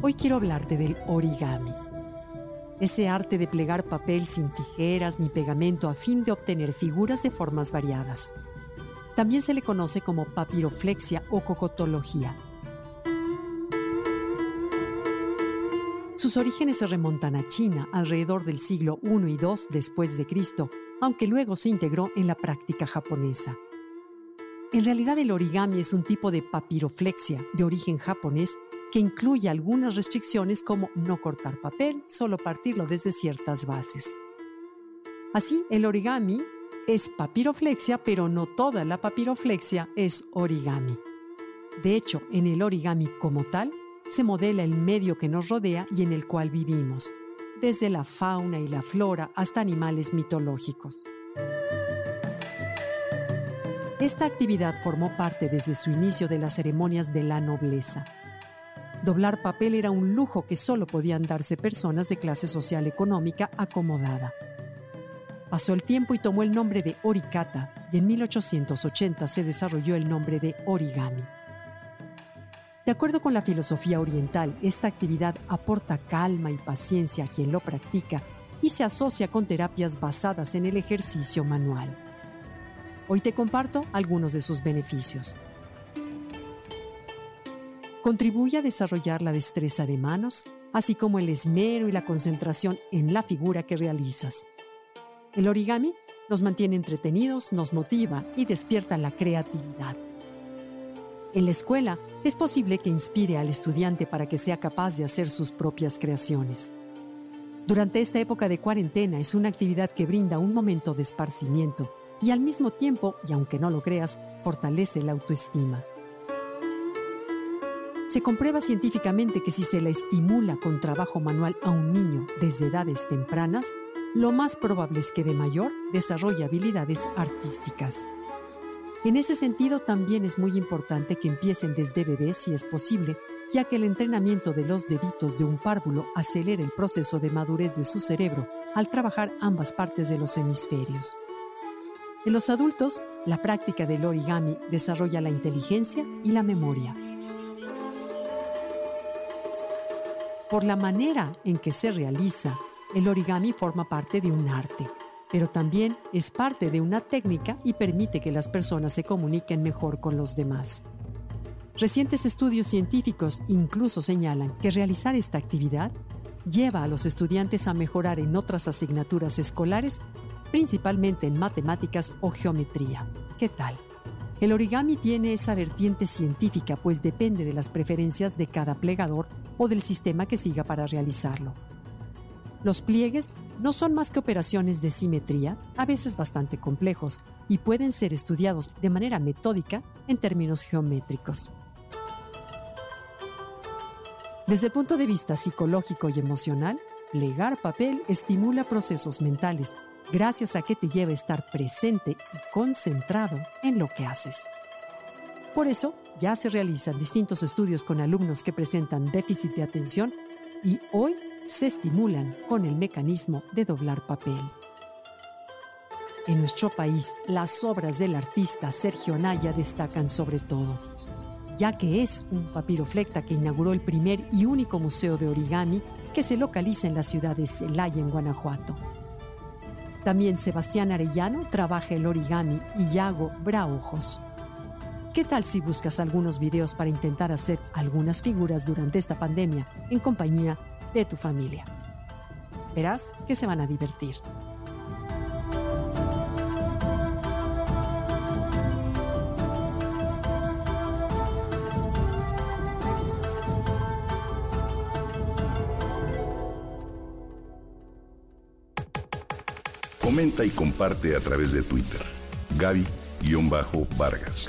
Hoy quiero hablarte del origami. Ese arte de plegar papel sin tijeras ni pegamento a fin de obtener figuras de formas variadas. También se le conoce como papiroflexia o cocotología. Sus orígenes se remontan a China alrededor del siglo I y II después de Cristo, aunque luego se integró en la práctica japonesa. En realidad el origami es un tipo de papiroflexia de origen japonés que incluye algunas restricciones como no cortar papel, solo partirlo desde ciertas bases. Así, el origami es papiroflexia, pero no toda la papiroflexia es origami. De hecho, en el origami como tal, se modela el medio que nos rodea y en el cual vivimos, desde la fauna y la flora hasta animales mitológicos. Esta actividad formó parte desde su inicio de las ceremonias de la nobleza Doblar papel era un lujo que solo podían darse personas de clase social económica acomodada. Pasó el tiempo y tomó el nombre de oricata y en 1880 se desarrolló el nombre de origami. De acuerdo con la filosofía oriental, esta actividad aporta calma y paciencia a quien lo practica y se asocia con terapias basadas en el ejercicio manual. Hoy te comparto algunos de sus beneficios. Contribuye a desarrollar la destreza de manos, así como el esmero y la concentración en la figura que realizas. El origami nos mantiene entretenidos, nos motiva y despierta la creatividad. En la escuela es posible que inspire al estudiante para que sea capaz de hacer sus propias creaciones. Durante esta época de cuarentena es una actividad que brinda un momento de esparcimiento y al mismo tiempo, y aunque no lo creas, fortalece la autoestima. Se comprueba científicamente que si se la estimula con trabajo manual a un niño desde edades tempranas, lo más probable es que de mayor desarrolle habilidades artísticas. En ese sentido, también es muy importante que empiecen desde bebés si es posible, ya que el entrenamiento de los deditos de un párvulo acelera el proceso de madurez de su cerebro al trabajar ambas partes de los hemisferios. En los adultos, la práctica del origami desarrolla la inteligencia y la memoria. Por la manera en que se realiza, el origami forma parte de un arte, pero también es parte de una técnica y permite que las personas se comuniquen mejor con los demás. Recientes estudios científicos incluso señalan que realizar esta actividad lleva a los estudiantes a mejorar en otras asignaturas escolares, principalmente en matemáticas o geometría. ¿Qué tal? El origami tiene esa vertiente científica, pues depende de las preferencias de cada plegador o del sistema que siga para realizarlo. Los pliegues no son más que operaciones de simetría, a veces bastante complejos, y pueden ser estudiados de manera metódica en términos geométricos. Desde el punto de vista psicológico y emocional, plegar papel estimula procesos mentales gracias a que te lleva a estar presente y concentrado en lo que haces. Por eso, ya se realizan distintos estudios con alumnos que presentan déficit de atención y hoy se estimulan con el mecanismo de doblar papel. En nuestro país, las obras del artista Sergio Naya destacan sobre todo, ya que es un papiroflecta que inauguró el primer y único museo de origami que se localiza en la ciudad de Celaya, en Guanajuato. También Sebastián Arellano trabaja el origami y Yago Braojos. ¿Qué tal si buscas algunos videos para intentar hacer algunas figuras durante esta pandemia en compañía de tu familia? Verás que se van a divertir. Comenta y comparte a través de Twitter. Gaby-Vargas.